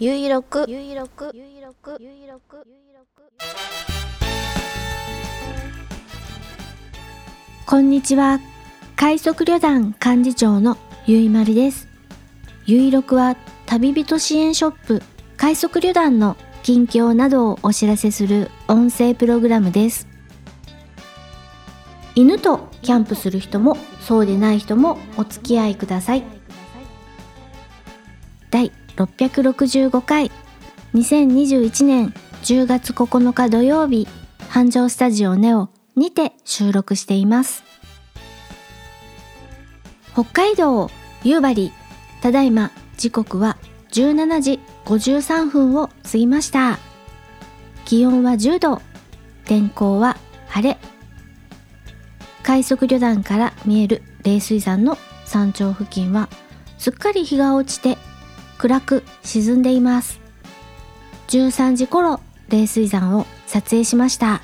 ゆいろくゆいろくゆいろくゆいろくゆいろくこんにちは。快速旅団幹事長のゆいまるです。ゆいろくは旅人支援ショップ快速旅団の近況などをお知らせする音声プログラムです。犬とキャンプする人もそうでない人もお付き合いください。第665回。2021年10月9日土曜日。繁盛スタジオネオにて収録しています。北海道夕張。ただいま。時刻は17時53分を過ぎました。気温は10度。天候は晴れ。快速旅団から見える冷水山の山頂付近はすっかり日が落ちて暗く沈んでいます。13時頃冷水山を撮影しました。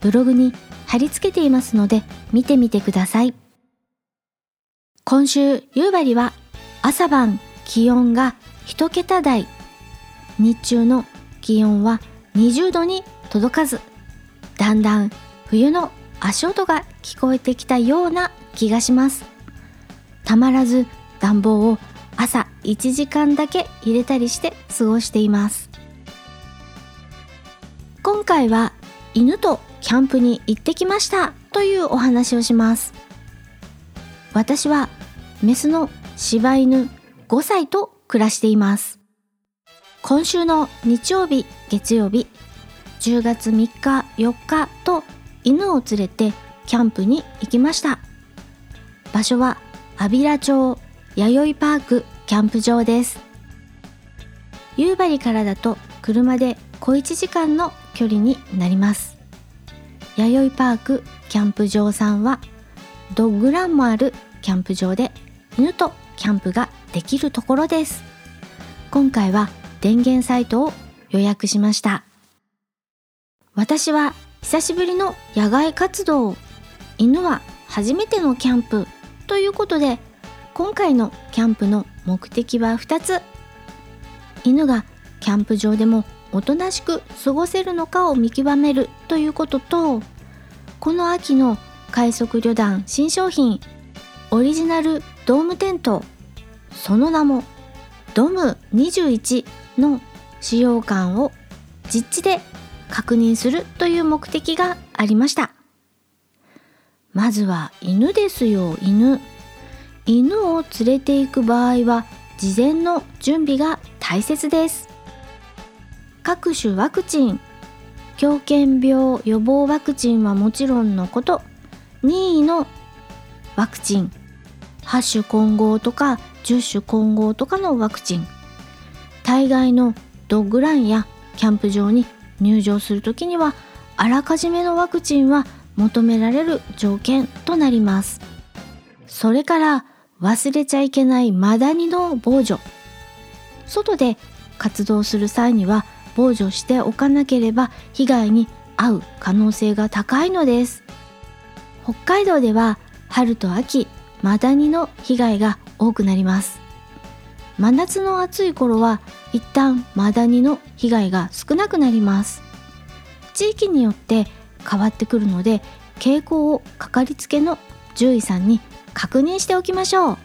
ブログに貼り付けていますので見てみてください。今週夕張は朝晩気温が1桁台。日中の気温は20度に届かず。だんだん冬の足音が聞こえてきたような気がします。たまらず暖房を朝1時間だけ入れたりして過ごしています。今回は犬とキャンプに行ってきましたというお話をします。私はメスの柴犬5歳と暮らしています。今週の日曜日月曜日10月3日4日と犬を連れてキャンプに行きました。場所は安平町弥生パーク。キャンプ場です。夕張からだと車で小1時間の距離になります。弥生パークキャンプ場さんはドッグランもあるキャンプ場で犬とキャンプができるところです。今回は電源サイトを予約しました。私は久しぶりの野外活動。犬は初めてのキャンプということで今回のキャンプの目的は2つ。犬がキャンプ場でもおとなしく過ごせるのかを見極めるということとこの秋の快速旅団新商品オリジナルドームテントその名もドム21の使用感を実地で確認するという目的がありました。まずは犬ですよ犬。犬を連れて行く場合は事前の準備が大切です。各種ワクチン狂犬病予防ワクチンはもちろんのこと。任意のワクチン8種混合とか10種混合とかのワクチン。大概のドッグランやキャンプ場に入場するときにはあらかじめのワクチンは求められる条件となります。それから忘れちゃいけないマダニの防除。外で活動する際には防除しておかなければ被害に遭う可能性が高いのです。北海道では春と秋マダニの被害が多くなります。真夏の暑い頃は一旦マダニの被害が少なくなります。地域によって変わってくるので傾向をかかりつけの獣医さんに確認しておきましょう。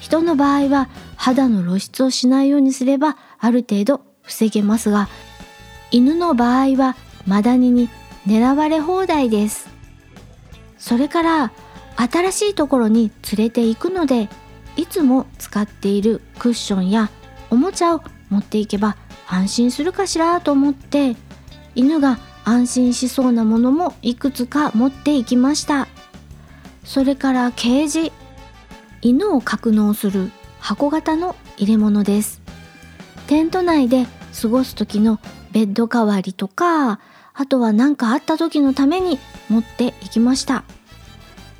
人の場合は肌の露出をしないようにすればある程度防げますが犬の場合はマダニに狙われ放題です。それから新しいところに連れて行くのでいつも使っているクッションやおもちゃを持っていけば安心するかしらと思って犬が安心しそうなものもいくつか持っていきました。それからケージ。犬を格納する箱型の入れ物です。テント内で過ごす時のベッド代わりとかあとは何かあった時のために持っていきました。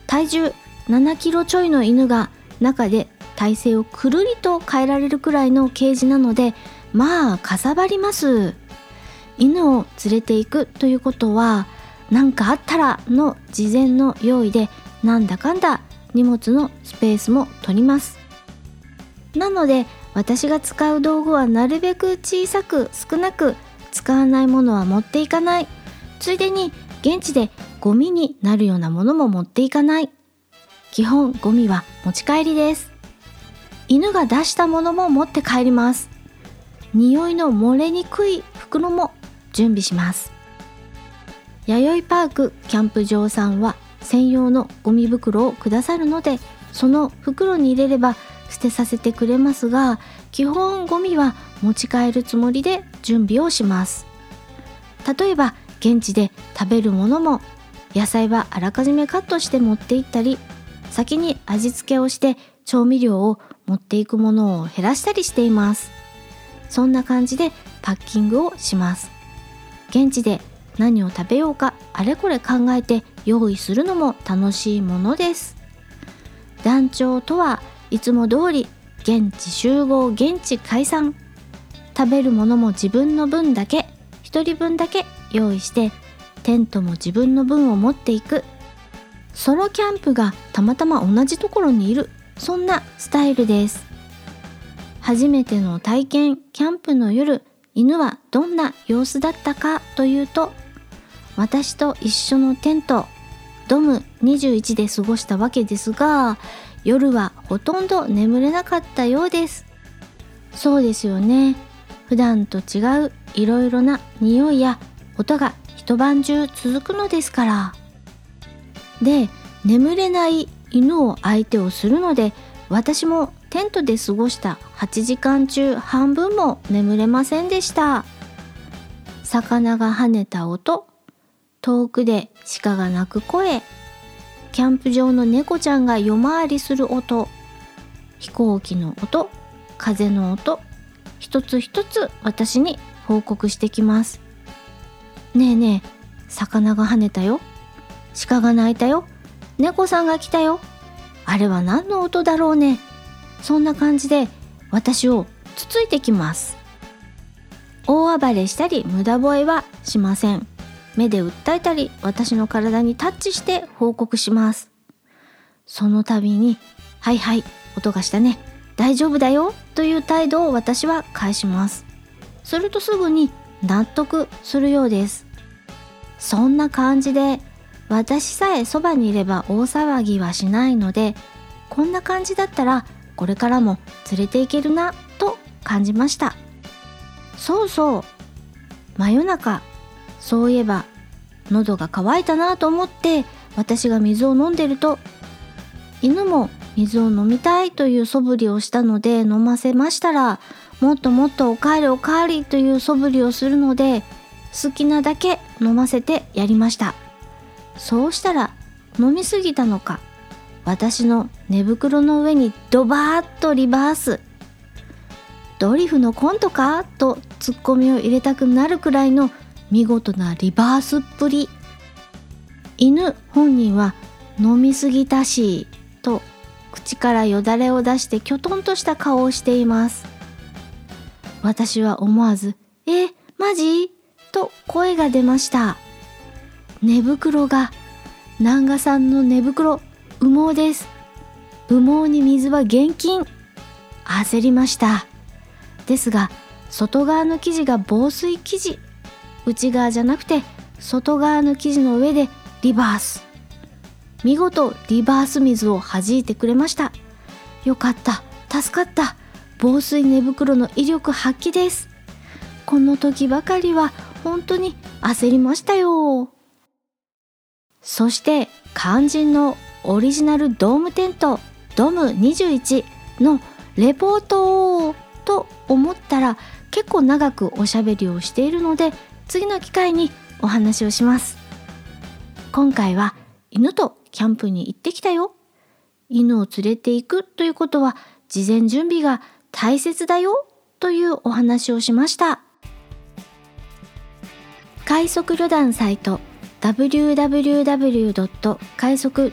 体重7キロちょいの犬が中で体勢をくるりと変えられるくらいのケージなのでまあかさばります。犬を連れて行くということは何かあったらの事前の用意でなんだかんだ荷物のスペースも取ります。なので私が使う道具はなるべく小さく少なく使わないものは持っていかない。ついでに現地でゴミになるようなものも持っていかない。基本ゴミは持ち帰りです。犬が出したものも持って帰ります。匂いの漏れにくい袋も準備します。弥生パークキャンプ場さんは専用のゴミ袋をくださるのでその袋に入れれば捨てさせてくれますが基本ゴミは持ち帰るつもりで準備をします。例えば現地で食べるものも野菜はあらかじめカットして持って行ったり先に味付けをして調味料を持っていくものを減らしたりしています。そんな感じでパッキングをします。現地で何を食べようかあれこれ考えて用意するのも楽しいものです。団長とはいつも通り現地集合現地解散。食べるものも自分の分だけ1人分だけ用意してテントも自分の分を持っていく。ソロキャンプがたまたま同じところにいるそんなスタイルです。初めての体験キャンプの夜犬はどんな様子だったかというと私と一緒のテントドム21で過ごしたわけですが夜はほとんど眠れなかったようです。そうですよね。普段と違ういろいろな匂いや音が一晩中続くのですから。で眠れない犬を相手をするので私もテントで過ごした8時間中半分も眠れませんでした。魚が跳ねた音遠くで鹿が鳴く声。キャンプ場の猫ちゃんが夜回りする音。飛行機の音。風の音。一つ一つ私に報告してきます。ねえねえ魚が跳ねたよ。鹿が鳴いたよ。猫さんが来たよ。あれは何の音だろうね。そんな感じで私をつついてきます。大暴れしたり無駄吠えはしません。目で訴えたり私の体にタッチして報告します。その度に「はいはい音がしたね。大丈夫だよ」という態度を私は返します。するとすぐに納得するようです。そんな感じで私さえそばにいれば大騒ぎはしないのでこんな感じだったらこれからも連れて行けるなと感じました。そうそう真夜中そういえば喉が渇いたなと思って私が水を飲んでると犬も水を飲みたいという素振りをしたので飲ませましたらもっともっとおかわりおかわりという素振りをするので好きなだけ飲ませてやりました。そうしたら飲みすぎたのか私の寝袋の上にドバーッとリバース。ドリフのコントか？とツッコミを入れたくなるくらいの見事なリバースっぷり。犬本人は飲みすぎたしと口からよだれを出してきょとんとした顔をしています。私は思わず「えマジ?」と声が出ました。寝袋が南賀さんの寝袋羽毛です。羽毛に水は厳禁。焦りました。ですが外側の生地が防水生地。内側じゃなくて外側の生地の上でリバース。見事リバース水を弾いてくれました。よかった。助かった。防水寝袋の威力発揮です。この時ばかりは本当に焦りましたよ。そして肝心のオリジナルドームテントドム21のレポートと思ったら結構長くおしゃべりをしているので次の機会にお話をします。今回は犬とキャンプに行ってきたよ。犬を連れて行くということは事前準備が大切だよ。というお話をしました。快速旅団サイト。www. 快速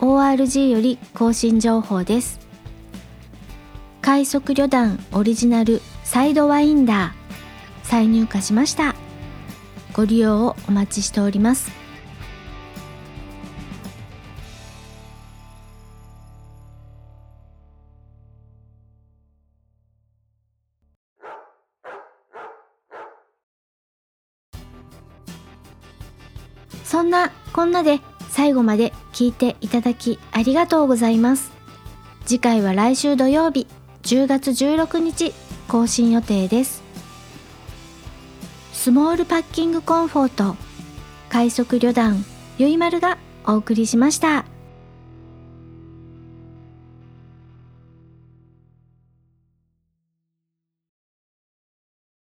.org より更新情報です。快速旅団オリジナルサイドワインダー。再入荷しました。ご利用をお待ちしております。そんなこんなで最後まで聞いていただきありがとうございます。次回は来週土曜日10月16日更新予定です。スモールパッキングコンフォート快速旅団ゆいまるがお送りしました。